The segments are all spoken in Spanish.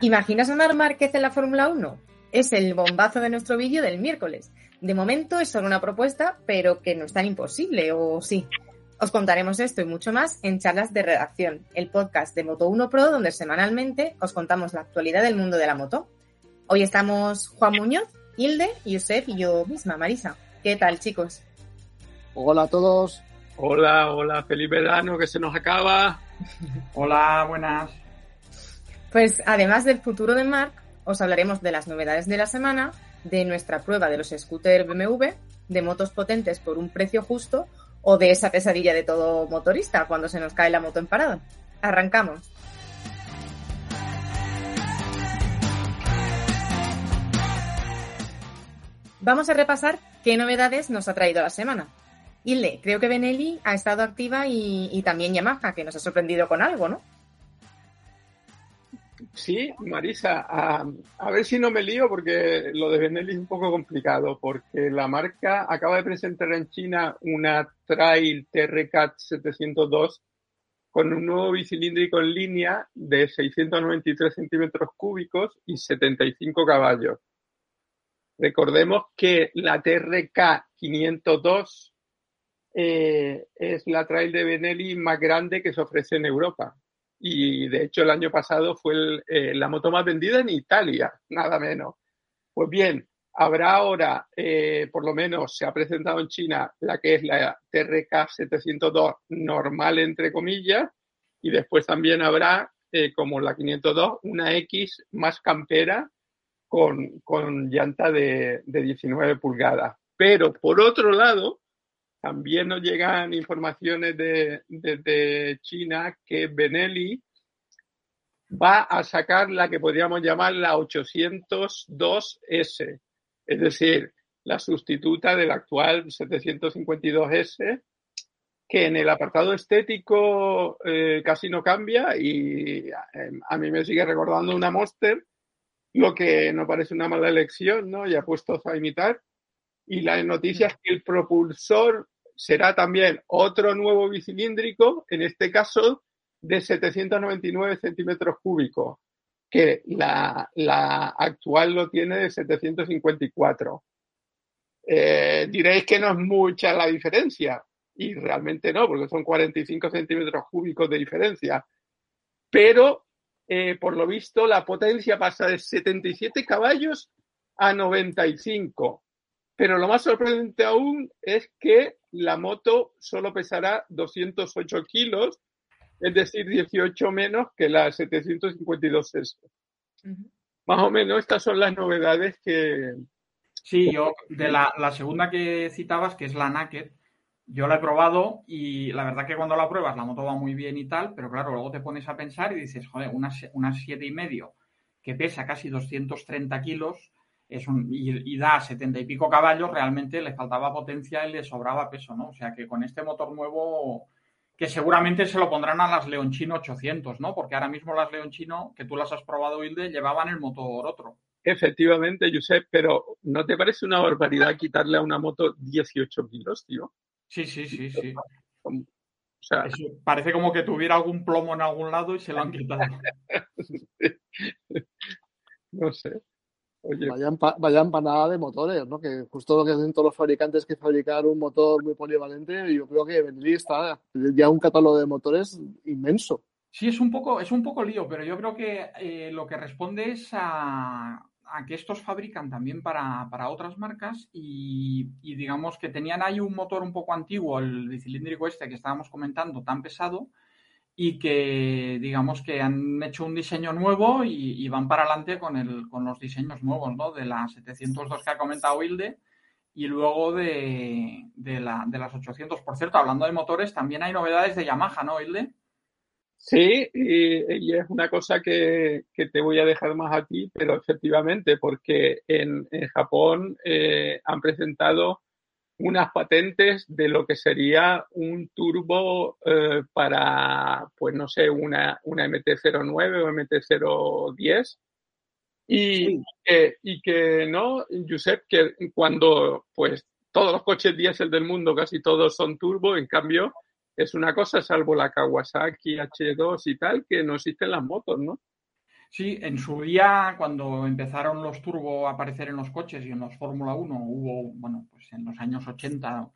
¿Imaginas a Mar Márquez en la Fórmula 1? Es el bombazo de nuestro vídeo del miércoles. De momento es solo una propuesta, pero que no es tan imposible, ¿o sí? Os contaremos esto y mucho más en Charlas de Redacción, el podcast de Moto1 Pro, donde semanalmente os contamos la actualidad del mundo de la moto. Hoy estamos Juan Muñoz, Hilde, Yusef y yo misma, Marisa. ¿Qué tal, chicos? Hola a todos. Hola, hola, feliz verano que se nos acaba. hola, buenas. Pues además del futuro de Mark, os hablaremos de las novedades de la semana, de nuestra prueba de los scooters BMW, de motos potentes por un precio justo o de esa pesadilla de todo motorista cuando se nos cae la moto en parada. Arrancamos. Vamos a repasar qué novedades nos ha traído la semana. Hilde, creo que Benelli ha estado activa y, y también Yamaha, que nos ha sorprendido con algo, ¿no? Sí, Marisa, a, ver si no me lío porque lo de Benelli es un poco complicado porque la marca acaba de presentar en China una Trail TRCAT 702 con un nuevo bicilíndrico en línea de 693 centímetros cúbicos y 75 caballos. Recordemos que la TRK 502 eh, es la trail de Benelli más grande que se ofrece en Europa y de hecho el año pasado fue eh, la moto más vendida en Italia, nada menos. Pues bien, habrá ahora, eh, por lo menos se ha presentado en China la que es la TRK 702 normal, entre comillas, y después también habrá, eh, como la 502, una X más campera con, con llanta de, de 19 pulgadas. Pero por otro lado, también nos llegan informaciones desde de, China que Benelli va a sacar la que podríamos llamar la 802S, es decir, la sustituta del actual 752S, que en el apartado estético eh, casi no cambia y em, a mí me sigue recordando una Monster, lo que no parece una mala elección, ¿no? Ya puestos a imitar. Y la noticia es que el propulsor será también otro nuevo bicilíndrico, en este caso de 799 centímetros cúbicos, que la, actual lo tiene de 754. Eh, diréis que no es mucha la diferencia, y realmente no, porque son 45 centímetros cúbicos de diferencia. Pero, eh, por lo visto, la potencia pasa de 77 caballos a 95. Pero lo más sorprendente aún es que la moto solo pesará 208 kilos, es decir, 18 menos que la 752S. Más o menos estas son las novedades que... Sí, yo de la, segunda que citabas, que es la Naked, yo la he probado y la verdad que cuando la pruebas la moto va muy bien y tal, pero claro, luego te pones a pensar y dices, joder, una, una siete y medio que pesa casi 230 kilos, es un, y, da setenta y pico caballos, realmente le faltaba potencia y le sobraba peso, ¿no? O sea que con este motor nuevo, que seguramente se lo pondrán a las Leonchino 800, ¿no? Porque ahora mismo las Leonchino, que tú las has probado, Hilde, llevaban el motor otro. Efectivamente, Josep, pero ¿no te parece una barbaridad quitarle a una moto 18 kilos, tío? Sí, sí, sí, sí. O sea, parece como que tuviera algún plomo en algún lado y se lo han quitado. no sé. Vaya, empanada de motores, ¿no? Que justo lo que hacen todos los fabricantes que fabricar un motor muy polivalente, yo creo que Benelli está ya un catálogo de motores inmenso. Sí, es un poco, es un poco lío, pero yo creo que eh, lo que responde es a, que estos fabrican también para, otras marcas y, y, digamos que tenían ahí un motor un poco antiguo, el bicilíndrico este que estábamos comentando, tan pesado, y que digamos que han hecho un diseño nuevo y, van para adelante con, el, con los diseños nuevos, ¿no? De las 702 que ha comentado Hilde y luego de, de, la, de las 800. Por cierto, hablando de motores, también hay novedades de Yamaha, ¿no, Hilde? Sí, y, es una cosa que, te voy a dejar más a ti, pero efectivamente, porque en, Japón eh, han presentado unas patentes de lo que sería un turbo eh, para, pues no sé, una, una MT-09 o MT-010. Y, y que no, Josep, que cuando pues todos los coches diésel del mundo, casi todos son turbo, en cambio, es una cosa, salvo la Kawasaki H2 y tal, que no existen las motos, ¿no? Sí, en su día, cuando empezaron los turbo a aparecer en los coches y en los Fórmula 1, hubo, bueno, pues en los años 80,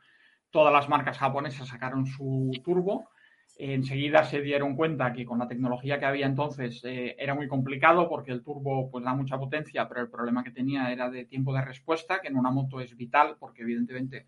todas las marcas japonesas sacaron su turbo. Enseguida se dieron cuenta que con la tecnología que había entonces eh, era muy complicado porque el turbo pues da mucha potencia, pero el problema que tenía era de tiempo de respuesta, que en una moto es vital porque evidentemente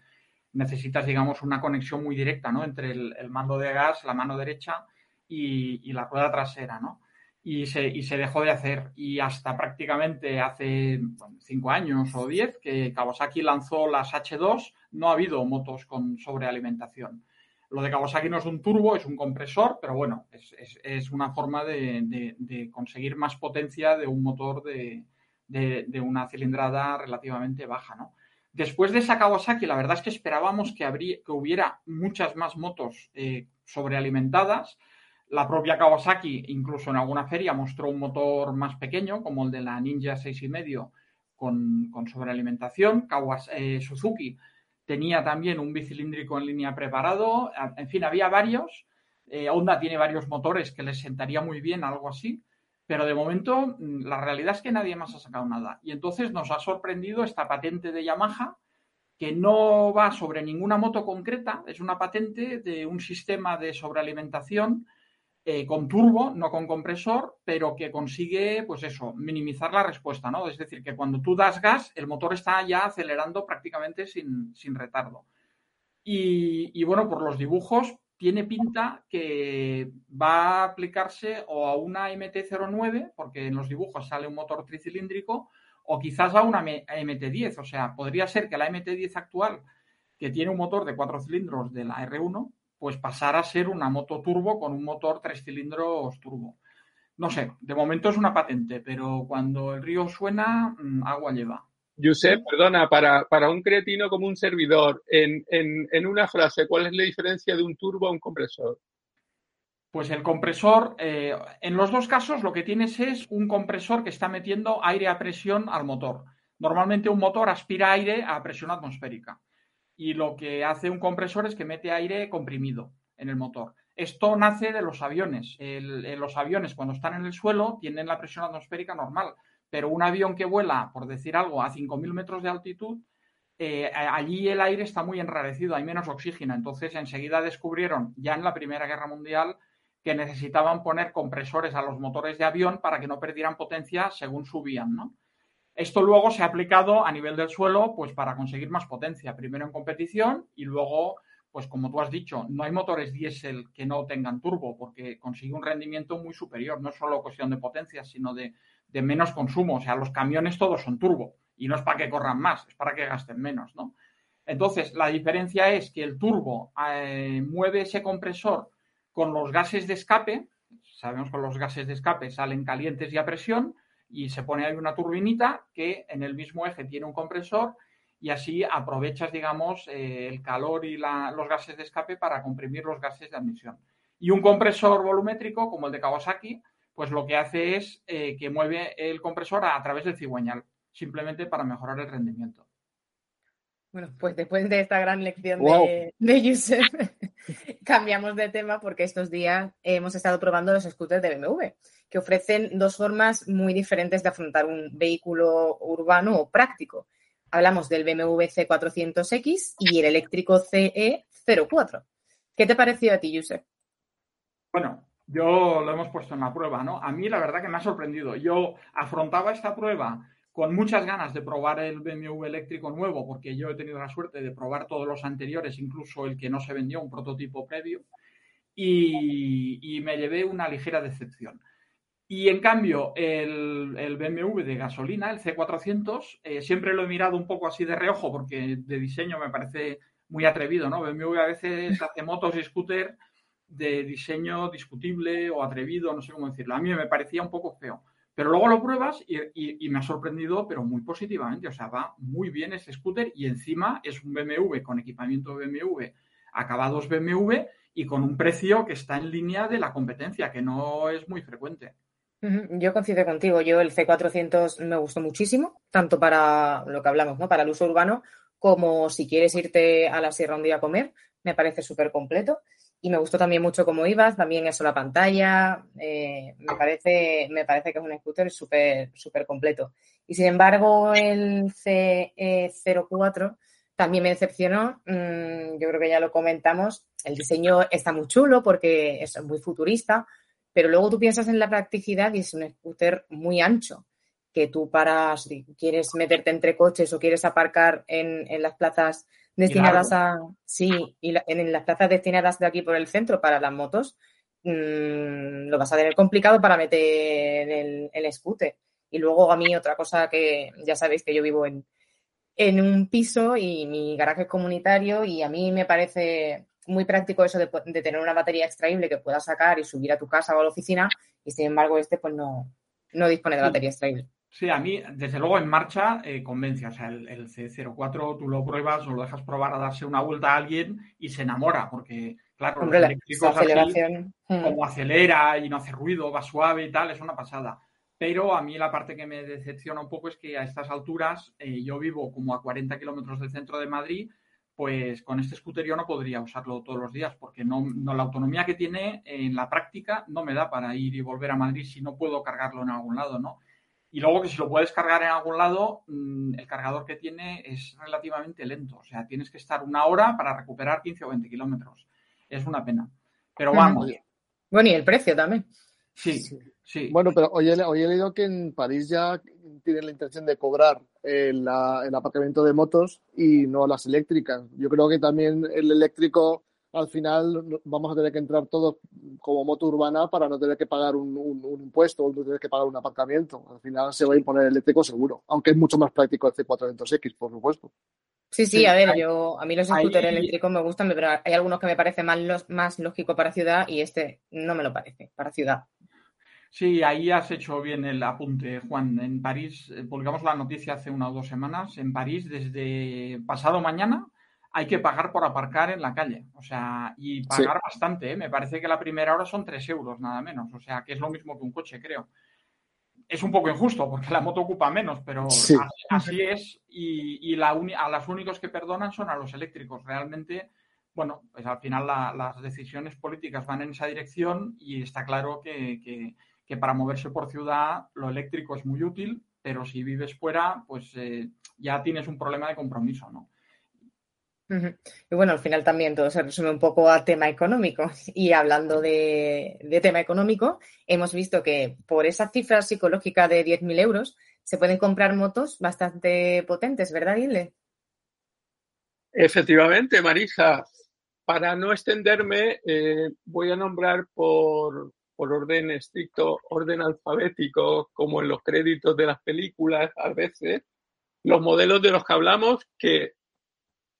necesitas, digamos, una conexión muy directa, ¿no? Entre el, mando de gas, la mano derecha y, la rueda trasera, ¿no? Y se, y se, dejó de hacer. Y hasta prácticamente hace cinco años o diez que Kawasaki lanzó las H2, no ha habido motos con sobrealimentación. Lo de Kawasaki no es un turbo, es un compresor, pero bueno, es, es, una forma de, de, conseguir más potencia de un motor de, de, una cilindrada relativamente baja, ¿no? Después de esa Kawasaki, la verdad es que esperábamos que, que hubiera muchas más motos eh, sobrealimentadas. La propia Kawasaki, incluso en alguna feria, mostró un motor más pequeño, como el de la Ninja 6,5 con, con sobrealimentación. Eh, Suzuki tenía también un bicilíndrico en línea preparado. En fin, había varios. Eh, Honda tiene varios motores que les sentaría muy bien algo así. Pero de momento mm, la realidad es que nadie más ha sacado nada. Y entonces nos ha sorprendido esta patente de Yamaha que no va sobre ninguna moto concreta, es una patente de un sistema de sobrealimentación eh, con turbo, no con compresor, pero que consigue, pues eso, minimizar la respuesta, ¿no? Es decir, que cuando tú das gas, el motor está ya acelerando prácticamente sin, retardo. Y, y, bueno, por los dibujos tiene pinta que va a aplicarse o a una MT-09, porque en los dibujos sale un motor tricilíndrico, o quizás a una MT-10. O sea, podría ser que la MT-10 actual, que tiene un motor de cuatro cilindros de la R1, pues pasara a ser una moto turbo con un motor tres cilindros turbo. No sé, de momento es una patente, pero cuando el río suena, mm, agua lleva. Josep, perdona, para, para, un cretino como un servidor, en, en, en, una frase, ¿cuál es la diferencia de un turbo a un compresor? Pues el compresor, eh, en los dos casos lo que tienes es un compresor que está metiendo aire a presión al motor. Normalmente un motor aspira aire a presión atmosférica y lo que hace un compresor es que mete aire comprimido en el motor. Esto nace de los aviones. los aviones cuando están en el suelo tienen la presión atmosférica normal, pero un avión que vuela, por decir algo, a 5.000 metros de altitud, eh, allí el aire está muy enrarecido, hay menos oxígeno. Entonces, enseguida descubrieron, ya en la Primera Guerra Mundial, que necesitaban poner compresores a los motores de avión para que no perdieran potencia según subían, ¿no? Esto luego se ha aplicado a nivel del suelo, pues para conseguir más potencia, primero en competición y luego, pues como tú has dicho, no hay motores diésel que no tengan turbo, porque consigue un rendimiento muy superior, no solo cuestión de potencia, sino de de menos consumo. O sea, los camiones todos son turbo y no es para que corran más, es para que gasten menos, ¿no? Entonces, la diferencia es que el turbo eh, mueve ese compresor con los gases de escape. Sabemos que los gases de escape salen calientes y a presión y se pone ahí una turbinita que en el mismo eje tiene un compresor y así aprovechas, digamos, eh, el calor y los gases de escape para comprimir los gases de admisión. Y un compresor volumétrico, como el de Kawasaki, pues lo que hace es eh, que mueve el compresor a, través del cigüeñal, simplemente para mejorar el rendimiento. Bueno, pues después de esta gran lección de, de Yusef, cambiamos de tema porque estos días hemos estado probando los scooters de BMW, que ofrecen dos formas muy diferentes de afrontar un vehículo urbano o práctico. Hablamos del BMW C400X y el eléctrico CE04. ¿Qué te pareció a ti, Yusef? Bueno, yo lo hemos puesto en la prueba, ¿no? A mí la verdad que me ha sorprendido. Yo afrontaba esta prueba con muchas ganas de probar el BMW eléctrico nuevo, porque yo he tenido la suerte de probar todos los anteriores, incluso el que no se vendió, un prototipo previo, y, me llevé una ligera decepción. Y en cambio, el, BMW de gasolina, el C400, eh, siempre lo he mirado un poco así de reojo, porque de diseño me parece muy atrevido, ¿no? BMW a veces hace motos y scooter de diseño discutible o atrevido, no sé cómo decirlo. A mí me parecía un poco feo. Pero luego lo pruebas y, me ha sorprendido, pero muy positivamente. O sea, va muy bien ese scooter y encima es un BMW con equipamiento BMW, acabados BMW y con un precio que está en línea de la competencia, que no es muy frecuente. Yo coincido contigo. Yo el C400 me gustó muchísimo, tanto para lo que hablamos, ¿no? Para el uso urbano, como si quieres irte a la sierra un día a comer, me parece súper completo. Y me gustó también mucho cómo ibas, también eso, la pantalla, eh, me, parece, me parece que es un scooter súper súper completo. Y sin embargo, el C04 también me decepcionó, mm, yo creo que ya lo comentamos, el diseño está muy chulo porque es muy futurista, pero luego tú piensas en la practicidad y es un scooter muy ancho que tú para, si quieres meterte entre coches o quieres aparcar en, en las plazas destinadas a, sí, y en, las plazas destinadas de aquí por el centro para las motos, mmm, lo vas a tener complicado para meter el, el scooter. Y luego a mí otra cosa que ya sabéis que yo vivo en, en un piso y mi garaje es comunitario y a mí me parece muy práctico eso de, de, tener una batería extraíble que puedas sacar y subir a tu casa o a la oficina y sin embargo este pues no, no dispone de batería extraíble. Sí, a mí, desde luego, en marcha eh, convence. O sea, el, C04 tú lo pruebas o lo dejas probar a darse una vuelta a alguien y se enamora, porque, claro, Hombre, los eléctricos así, hmm. como acelera y no hace ruido, va suave y tal, es una pasada. Pero a mí la parte que me decepciona un poco es que a estas alturas eh, yo vivo como a 40 kilómetros del centro de Madrid, pues con este scooter yo no podría usarlo todos los días porque no, no, la autonomía que tiene en la práctica no me da para ir y volver a Madrid si no puedo cargarlo en algún lado, ¿no? Y luego que si lo puedes cargar en algún lado, mm, el cargador que tiene es relativamente lento. O sea, tienes que estar una hora para recuperar 15 o 20 kilómetros. Es una pena. Pero vamos. Bueno, y el precio también. Sí, sí. Bueno, pero hoy he, hoy he leído que en París ya tienen la intención de cobrar el, el aparcamiento de motos y no las eléctricas. Yo creo que también el eléctrico al final vamos a tener que entrar todos como moto urbana para no tener que pagar un, impuesto o no tener que pagar un aparcamiento. Al final se va a imponer el eléctrico seguro, aunque es mucho más práctico el C400X, por supuesto. Sí, sí, a ver, yo a mí los scooters eléctricos me gustan, pero hay algunos que me parecen más, más lógico para ciudad y este no me lo parece para ciudad. Sí, ahí has hecho bien el apunte, Juan. En París, eh, publicamos la noticia hace una o dos semanas. En París, desde pasado mañana, hay que pagar por aparcar en la calle. O sea, y pagar bastante. ¿eh? Me parece que la primera hora son 3 euros, nada menos. O sea, que es lo mismo que un coche, creo. Es un poco injusto porque la moto ocupa menos, pero así, es. Y, la a los únicos que perdonan son a los eléctricos. Realmente, bueno, pues al final las decisiones políticas van en esa dirección y está claro que, para moverse por ciudad lo eléctrico es muy útil, pero si vives fuera, pues eh, ya tienes un problema de compromiso, ¿no? Y bueno, al final también todo se resume un poco a tema económico. Y hablando de, tema económico, hemos visto que por esa cifra psicológica de 10.000 euros se pueden comprar motos bastante potentes, ¿verdad, Ile? Efectivamente, Marisa. Para no extenderme, eh, voy a nombrar por, por orden estricto, orden alfabético, como en los créditos de las películas a veces, los modelos de los que hablamos que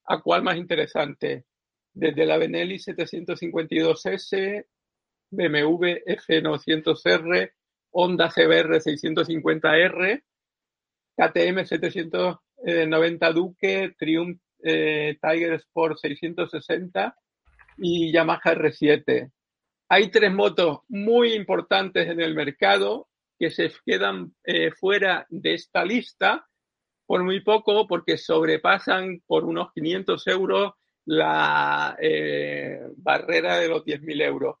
¿A cuál más interesante? Desde la Benelli 752S, BMW F900R, Honda CBR 650R, KTM 790 Duque, Triumph eh, Tiger Sport 660 y Yamaha R7. Hay tres motos muy importantes en el mercado que se quedan eh, fuera de esta lista por muy poco porque sobrepasan por unos 500 euros la eh, barrera de los 10.000 euros,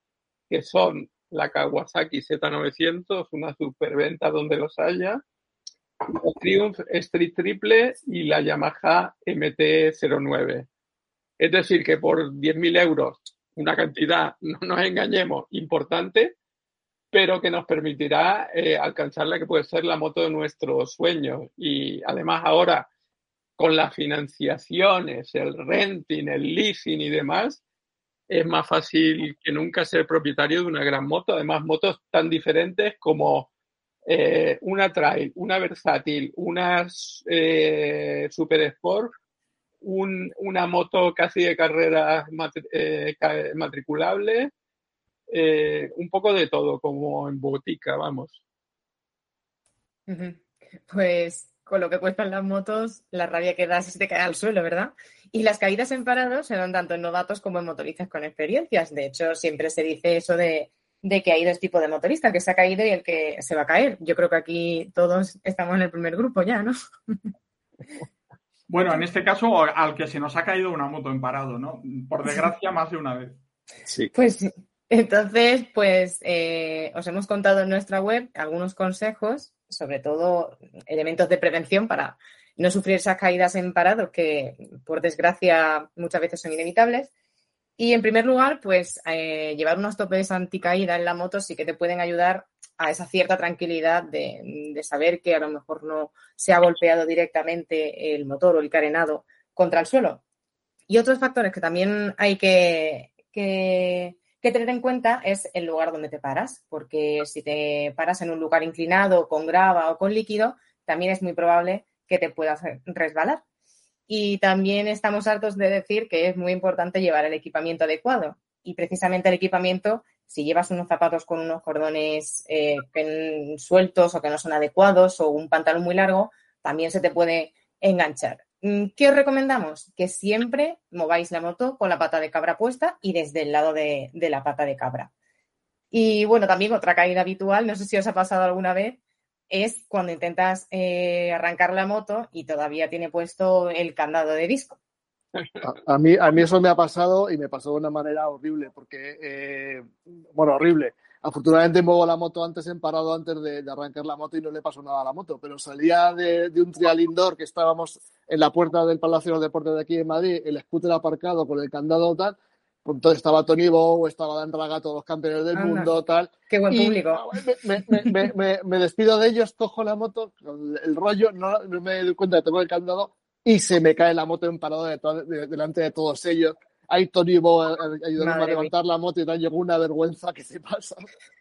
que son la Kawasaki Z900, una superventa donde los haya, la Triumph Street Triple y la Yamaha MT-09. Es decir, que por 10.000 euros, una cantidad, no nos engañemos, importante, pero que nos permitirá eh, alcanzar la que puede ser la moto de nuestros sueños. Y además ahora, con las financiaciones, el renting, el leasing y demás, es más fácil que nunca ser propietario de una gran moto. Además, motos tan diferentes como eh, una trail, una versátil, una eh, super sport, una moto casi de carreras matriculable, eh, un poco de todo, como en botica, vamos. Pues con lo que cuestan las motos, la rabia que das te cae al suelo, ¿verdad? Y las caídas en parado se dan tanto en novatos como en motoristas con experiencias. De hecho, siempre se dice eso de, que hay dos tipos de motoristas, que se ha caído y el que se va a caer. Yo creo que aquí todos estamos en el primer grupo ya, ¿no? Bueno, en este caso, al que se nos ha caído una moto en parado, ¿no? Por desgracia, más de una vez. Sí. Pues entonces, pues eh, os hemos contado en nuestra web algunos consejos sobre todo elementos de prevención para no sufrir esas caídas en parado que, por desgracia, muchas veces son inevitables. Y en primer lugar, pues eh, llevar unos topes anticaída en la moto sí que te pueden ayudar a esa cierta tranquilidad de, saber que a lo mejor no se ha golpeado directamente el motor o el carenado contra el suelo. Y otros factores que también hay que, que que tener en cuenta es el lugar donde te paras, porque si te paras en un lugar inclinado, con grava o con líquido, también es muy probable que te puedas resbalar. Y también estamos hartos de decir que es muy importante llevar el equipamiento adecuado. Y precisamente el equipamiento, si llevas unos zapatos con unos cordones eh, sueltos o que no son adecuados o un pantalón muy largo, también se te puede enganchar. Mm, ¿Qué os recomendamos? Que siempre mováis la moto con la pata de cabra puesta y desde el lado de, la pata de cabra. Y bueno, también otra caída habitual, no sé si os ha pasado alguna vez, es cuando intentas eh, arrancar la moto y todavía tiene puesto el candado de disco. A, mí, a mí eso me ha pasado y me pasó de una manera horrible, porque, eh, bueno, horrible. Afortunadamente muevo la moto antes en parado antes de, arrancar la moto y no le pasó nada a la moto, pero salía de, un trial indoor que estábamos en la puerta del Palacio de los Deportes de aquí en Madrid, el scooter aparcado con el candado tal, pues entonces estaba Tony Bow, estaba Dan Raga, todos los campeones del mundo, tal. Qué buen público. Me, despido de ellos, cojo la moto, el rollo, no, me doy cuenta de que tengo el candado y se me cae la moto en parado delante de todos ellos ahí Tony Bo ayudándome a levantar la moto y tal, llegó una vergüenza que se pasa.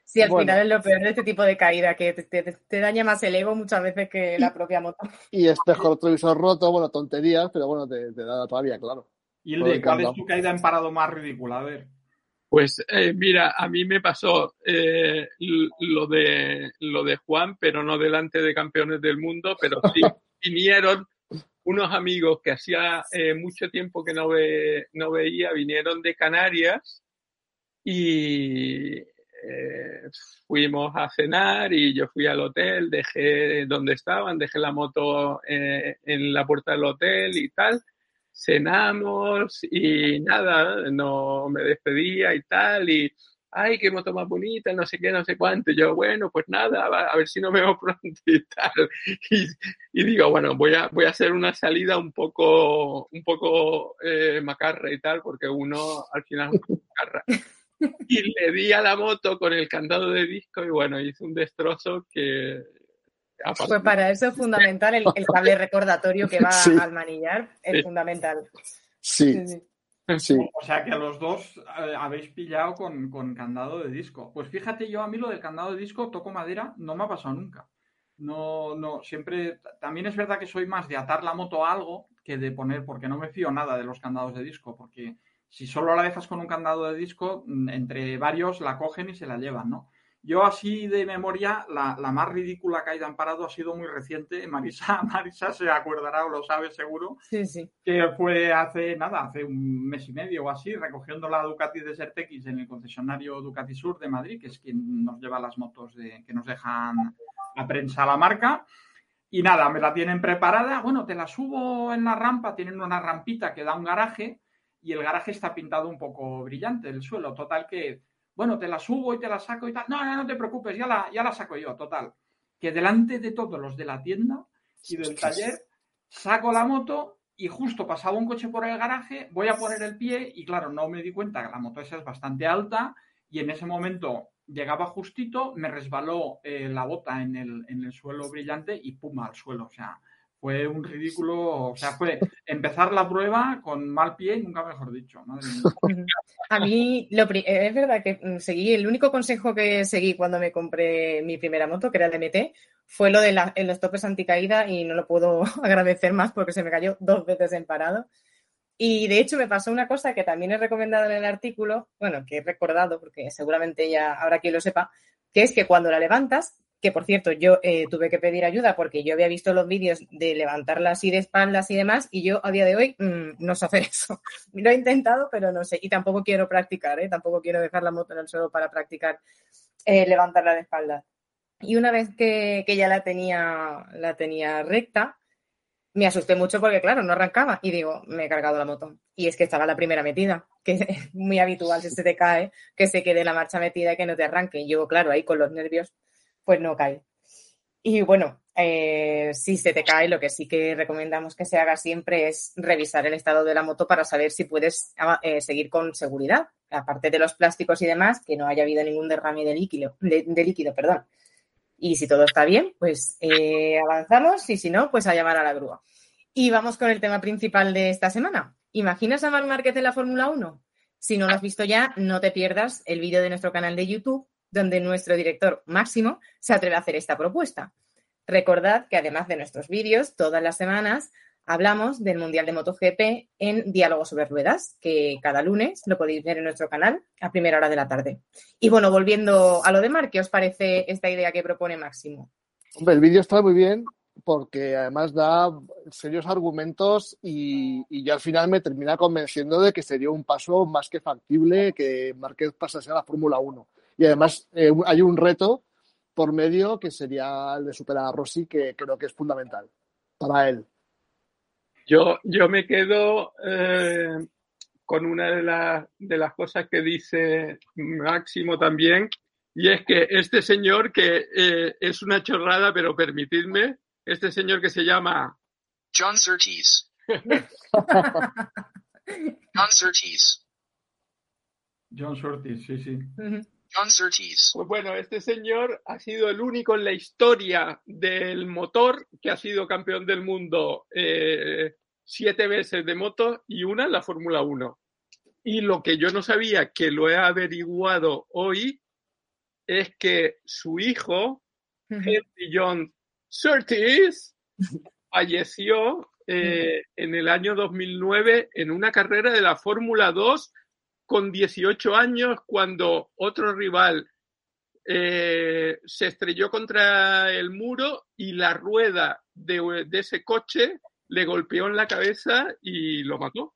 Sí, al final es lo peor de este tipo de caída, que te, daña más el ego muchas veces que la propia moto. Y espejo retrovisor roto, bueno, tonterías, pero bueno, te, da todavía, claro. ¿Y el de cuál es tu caída en parado más ridícula? A ver. Pues eh, mira, a mí me pasó eh, lo, de, lo de Juan, pero no delante de campeones del mundo, pero sí vinieron unos amigos que hacía eh, mucho tiempo que no, ve, no veía, vinieron de Canarias y eh, fuimos a cenar y yo fui al hotel, dejé donde estaban, dejé la moto eh, en la puerta del hotel y tal, cenamos y nada, no me despedía y tal y ay, qué moto más bonita, no sé qué, no sé cuánto. Y yo, bueno, pues nada, a ver si nos vemos pronto y tal. Y, digo, bueno, voy a, voy a hacer una salida un poco, un poco eh, macarra y tal, porque uno al final macarra. Y le di a la moto con el candado de disco y bueno, hice un destrozo que... Pues para eso es fundamental el, cable recordatorio que va al manillar, es fundamental. sí. sí. O sea que a los dos eh, habéis pillado con, candado de disco. Pues fíjate, yo a mí lo del candado de disco, toco madera, no me ha pasado nunca. No, no, siempre. También es verdad que soy más de atar la moto a algo que de poner, porque no me fío nada de los candados de disco, porque si solo la dejas con un candado de disco, mm, entre varios la cogen y se la llevan, ¿no? Yo así de memoria, la, más ridícula caída en parado ha sido muy reciente. Marisa, Marisa se acordará o lo sabe seguro. Sí, sí. Que fue hace nada, hace un mes y medio o así, recogiendo la Ducati Desert X en el concesionario Ducati Sur de Madrid, que es quien nos lleva las motos de, que nos dejan a prensa la marca. Y nada, me la tienen preparada. Bueno, te la subo en la rampa, tienen una rampita que da un garaje y el garaje está pintado un poco brillante, el suelo. Total que bueno, te la subo y te la saco y tal. No, no, no te preocupes, ya la, ya la saco yo, total. Que delante de todos los de la tienda y del taller, saco la moto y justo pasaba un coche por el garaje, voy a poner el pie y claro, no me di cuenta que la moto esa es bastante alta y en ese momento llegaba justito, me resbaló eh, la bota en el, en el suelo brillante y pum al suelo. O sea, fue un ridículo, o sea, fue empezar la prueba con mal pie, nunca mejor dicho. A mí lo, es verdad que mm, seguí, el único consejo que seguí cuando me compré mi primera moto, que era el MT, fue lo de los topes anticaída y no lo puedo agradecer más porque se me cayó dos veces en parado. Y de hecho me pasó una cosa que también he recomendado en el artículo, bueno, que he recordado porque seguramente ya habrá quien lo sepa, que es que cuando la levantas, que por cierto yo eh, tuve que pedir ayuda porque yo había visto los vídeos de levantarla así de espaldas y demás y yo a día de hoy mm, no sé hacer eso. Lo he intentado, pero no sé. Y tampoco quiero practicar, ¿eh? tampoco quiero dejar la moto en el suelo para practicar eh, levantarla de espaldas. Y una vez que, que ya la tenía, la tenía recta, me asusté mucho porque, claro, no arrancaba. Y digo, me he cargado la moto. Y es que estaba la primera metida, que es muy habitual si se te cae, que se quede la marcha metida y que no te arranque. Y yo, claro, ahí con los nervios, pues no cae. Y bueno, eh, si se te cae, lo que sí que recomendamos que se haga siempre es revisar el estado de la moto para saber si puedes eh, seguir con seguridad. Aparte de los plásticos y demás, que no haya habido ningún derrame de líquido, de, de líquido, perdón. Y si todo está bien, pues eh, avanzamos y si no, pues a llamar a la grúa. Y vamos con el tema principal de esta semana. ¿Imaginas a Marc Márquez en la Fórmula 1? Si no lo has visto ya, no te pierdas el vídeo de nuestro canal de YouTube, donde nuestro director Máximo se atreve a hacer esta propuesta. Recordad que además de nuestros vídeos, todas las semanas hablamos del Mundial de MotoGP en Diálogo sobre Ruedas, que cada lunes lo podéis ver en nuestro canal a primera hora de la tarde. Y bueno, volviendo a lo de Mar, ¿qué os parece esta idea que propone Máximo? Hombre, el vídeo está muy bien porque además da serios argumentos y, y al final me termina convenciendo de que sería un paso más que factible que Márquez pasase a la Fórmula 1. Y además eh, hay un reto por medio que sería el de superar a Rossi, que creo que es fundamental para él. Yo, yo me quedo eh, con una de, de las cosas que dice Máximo también, y es que este señor, que eh, es una chorrada, pero permitidme, este señor que se llama John Surtees. John Surtees. John Surtees, sí, sí. Surtees. Pues bueno, este señor ha sido el único en la historia del motor que ha sido campeón del mundo eh, siete veces de moto y una en la Fórmula 1. Y lo que yo no sabía, que lo he averiguado hoy, es que su hijo, Henry John Surtees, falleció eh, en el año 2009 en una carrera de la Fórmula 2 con 18 años cuando otro rival eh, se estrelló contra el muro y la rueda de, de, ese coche le golpeó en la cabeza y lo mató.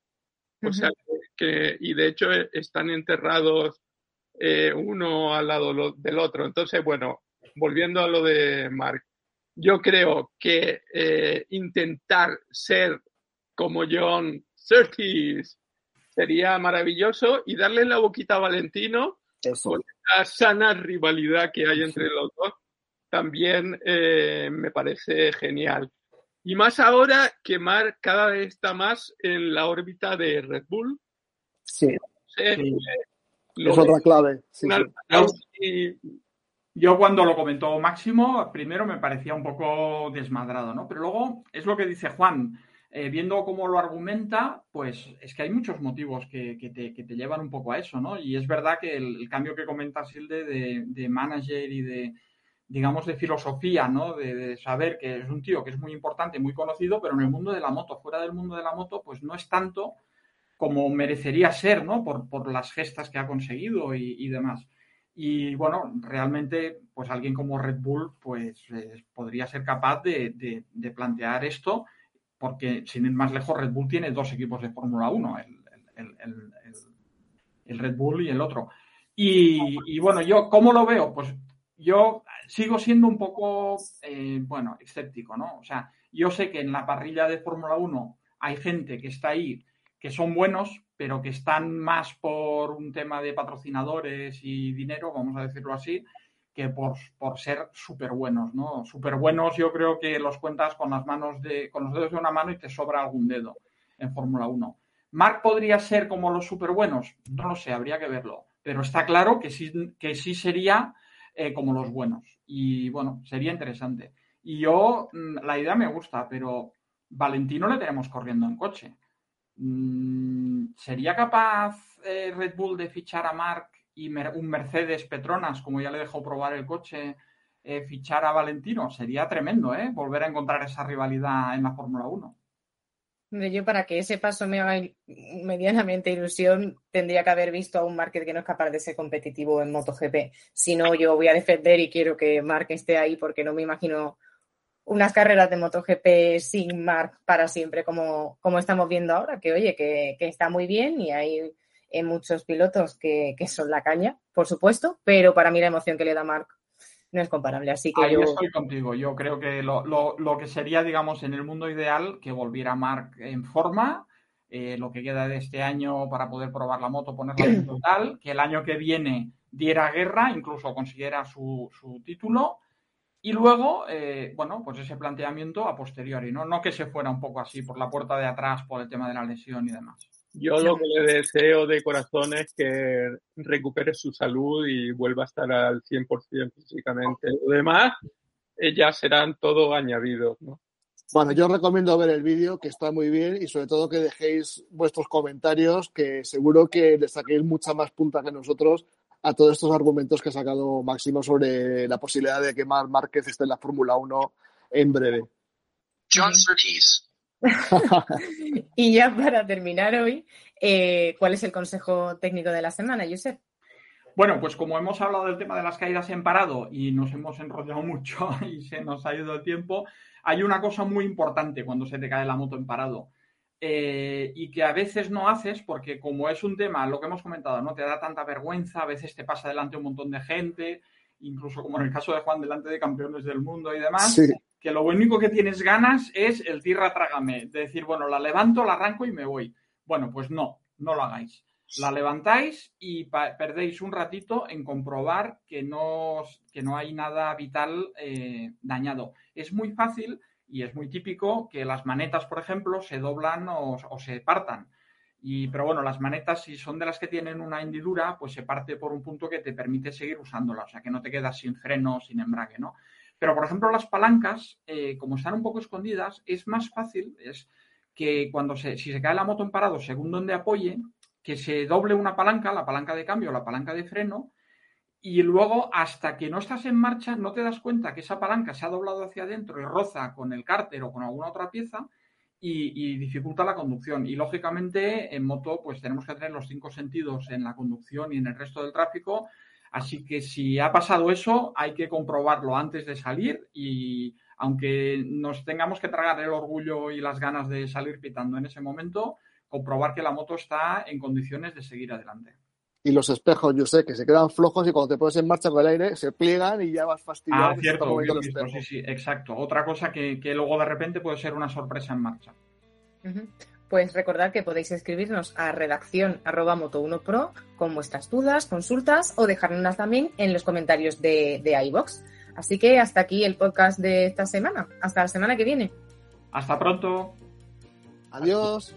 O sea, que, y de hecho están enterrados eh, uno al lado del otro. Entonces, bueno, volviendo a lo de Mark, yo creo que eh, intentar ser como John Surtees sería maravilloso y darle la boquita a Valentino Eso. con la sana rivalidad que hay entre los dos también eh, me parece genial. Y más ahora que Mark cada vez está más en la órbita de Red Bull. Sí. Eh, es otra clave. Sí, una- y- Yo cuando lo comentó Máximo, primero me parecía un poco desmadrado, ¿no? Pero luego es lo que dice Juan, eh, viendo cómo lo argumenta, pues es que hay muchos motivos que, que te, que te llevan un poco a eso, ¿no? Y es verdad que el, cambio que comenta Silde de, de manager y de, digamos, de filosofía, ¿no? De, saber que es un tío que es muy importante, muy conocido, pero en el mundo de la moto, fuera del mundo de la moto, pues no es tanto como merecería ser, ¿no? Por, por las gestas que ha conseguido y, demás. Y bueno, realmente, pues alguien como Red Bull, pues eh, podría ser capaz de, de, plantear esto, porque sin ir más lejos, Red Bull tiene dos equipos de Fórmula 1, el, el, el, Red Bull y el otro. Y, y, bueno, yo, ¿cómo lo veo? Pues yo sigo siendo un poco, eh, bueno, escéptico, ¿no? O sea, yo sé que en la parrilla de Fórmula 1 hay gente que está ahí que son buenos, pero que están más por un tema de patrocinadores y dinero, vamos a decirlo así, que por, por ser súper buenos, ¿no? Súper buenos yo creo que los cuentas con las manos de, con los dedos de una mano y te sobra algún dedo en Fórmula 1. ¿Mark podría ser como los súper buenos? No lo sé, habría que verlo. Pero está claro que sí, que sí sería eh, como los buenos. Y bueno, sería interesante. Y yo, mm, la idea me gusta, pero Valentino le tenemos corriendo en coche. Mm, ¿Sería capaz eh, Red Bull de fichar a Mark y un Mercedes Petronas, como ya le dejó probar el coche, eh, fichar a Valentino? Sería tremendo, ¿eh? Volver a encontrar esa rivalidad en la Fórmula 1. Hombre, Yo para que ese paso me haga medianamente ilusión, tendría que haber visto a un Marquez que no es capaz de ser competitivo en MotoGP. Si no, yo voy a defender y quiero que Marc esté ahí porque no me imagino unas carreras de MotoGP sin Marc para siempre como, como estamos viendo ahora, que oye, que, que está muy bien y hay eh, muchos pilotos que, que son la caña, por supuesto, pero para mí la emoción que le da Marc no es comparable. Así que Ahí yo... estoy contigo. Yo creo que lo, lo- lo que sería, digamos, en el mundo ideal, que volviera Marc en forma, eh, lo que queda de este año para poder probar la moto, ponerla en punto y tal, que el año que viene diera guerra, incluso consiguiera su, su título, y luego, eh, bueno, pues ese planteamiento a posteriori, ¿no? No que se fuera un poco así por la puerta de atrás por el tema de la lesión y demás. Yo lo que le deseo de corazón es que recupere su salud y vuelva a estar al 100% físicamente. Lo demás eh, ya serán todo añadidos, ¿no? Bueno, yo os recomiendo ver el vídeo, que está muy bien, y sobre todo que dejéis vuestros comentarios, que seguro que le saquéis mucha más punta que nosotros a todos estos argumentos que ha sacado Máximo sobre la posibilidad de que Marc Márquez esté en la Fórmula 1 en breve. John Surtees. Y ya para terminar hoy, eh, ¿cuál es el consejo técnico de la semana, Josep? Bueno, pues como hemos hablado del tema de las caídas en parado y nos hemos enrollado mucho y se nos ha ido el tiempo, hay una cosa muy importante cuando se te cae la moto en parado eh, y que a veces no haces porque como es un tema, lo que hemos comentado, no te da tanta vergüenza, a veces te pasa delante un montón de gente, incluso como en el caso de Juan delante de campeones del mundo y demás, Sí, que lo único que tienes ganas es el tierra trágame, de decir, bueno, la levanto, la arranco y me voy. Bueno, pues no, no lo hagáis. La levantáis y perdéis un ratito en comprobar que no, que no hay nada vital eh, dañado. Es muy fácil y es muy típico que las manetas, por ejemplo, se doblan o, o se partan. Y, pero bueno, las manetas, si son de las que tienen una hendidura, pues se parte por un punto que te permite seguir usándola, o sea que no te quedas sin freno, sin embrague, ¿no? Pero, por ejemplo, las palancas, eh, como están un poco escondidas, es más fácil, es que cuando se, si se cae la moto en parado, según donde apoye, que se doble una palanca, la palanca de cambio, la palanca de freno, y luego hasta que no estás en marcha no te das cuenta que esa palanca se ha doblado hacia adentro y roza con el cárter o con alguna otra pieza y, y dificulta la conducción. Y lógicamente en moto pues tenemos que tener los cinco sentidos en la conducción y en el resto del tráfico. Así que si ha pasado eso, hay que comprobarlo antes de salir y aunque nos tengamos que tragar el orgullo y las ganas de salir pitando en ese momento, comprobar que la moto está en condiciones de seguir adelante. y los espejos, yo sé, que se quedan flojos y cuando te pones en marcha con el aire se pliegan y ya vas fastidiado. Ah, cierto, sí, sí, exacto. Otra cosa que, que luego de repente puede ser una sorpresa en marcha pues recordad que podéis escribirnos a redacción arroba moto 1 pro con vuestras dudas, consultas o dejárnoslas también en los comentarios de, de iBox. Así que hasta aquí el podcast de esta semana. Hasta la semana que viene. Hasta pronto. Adiós.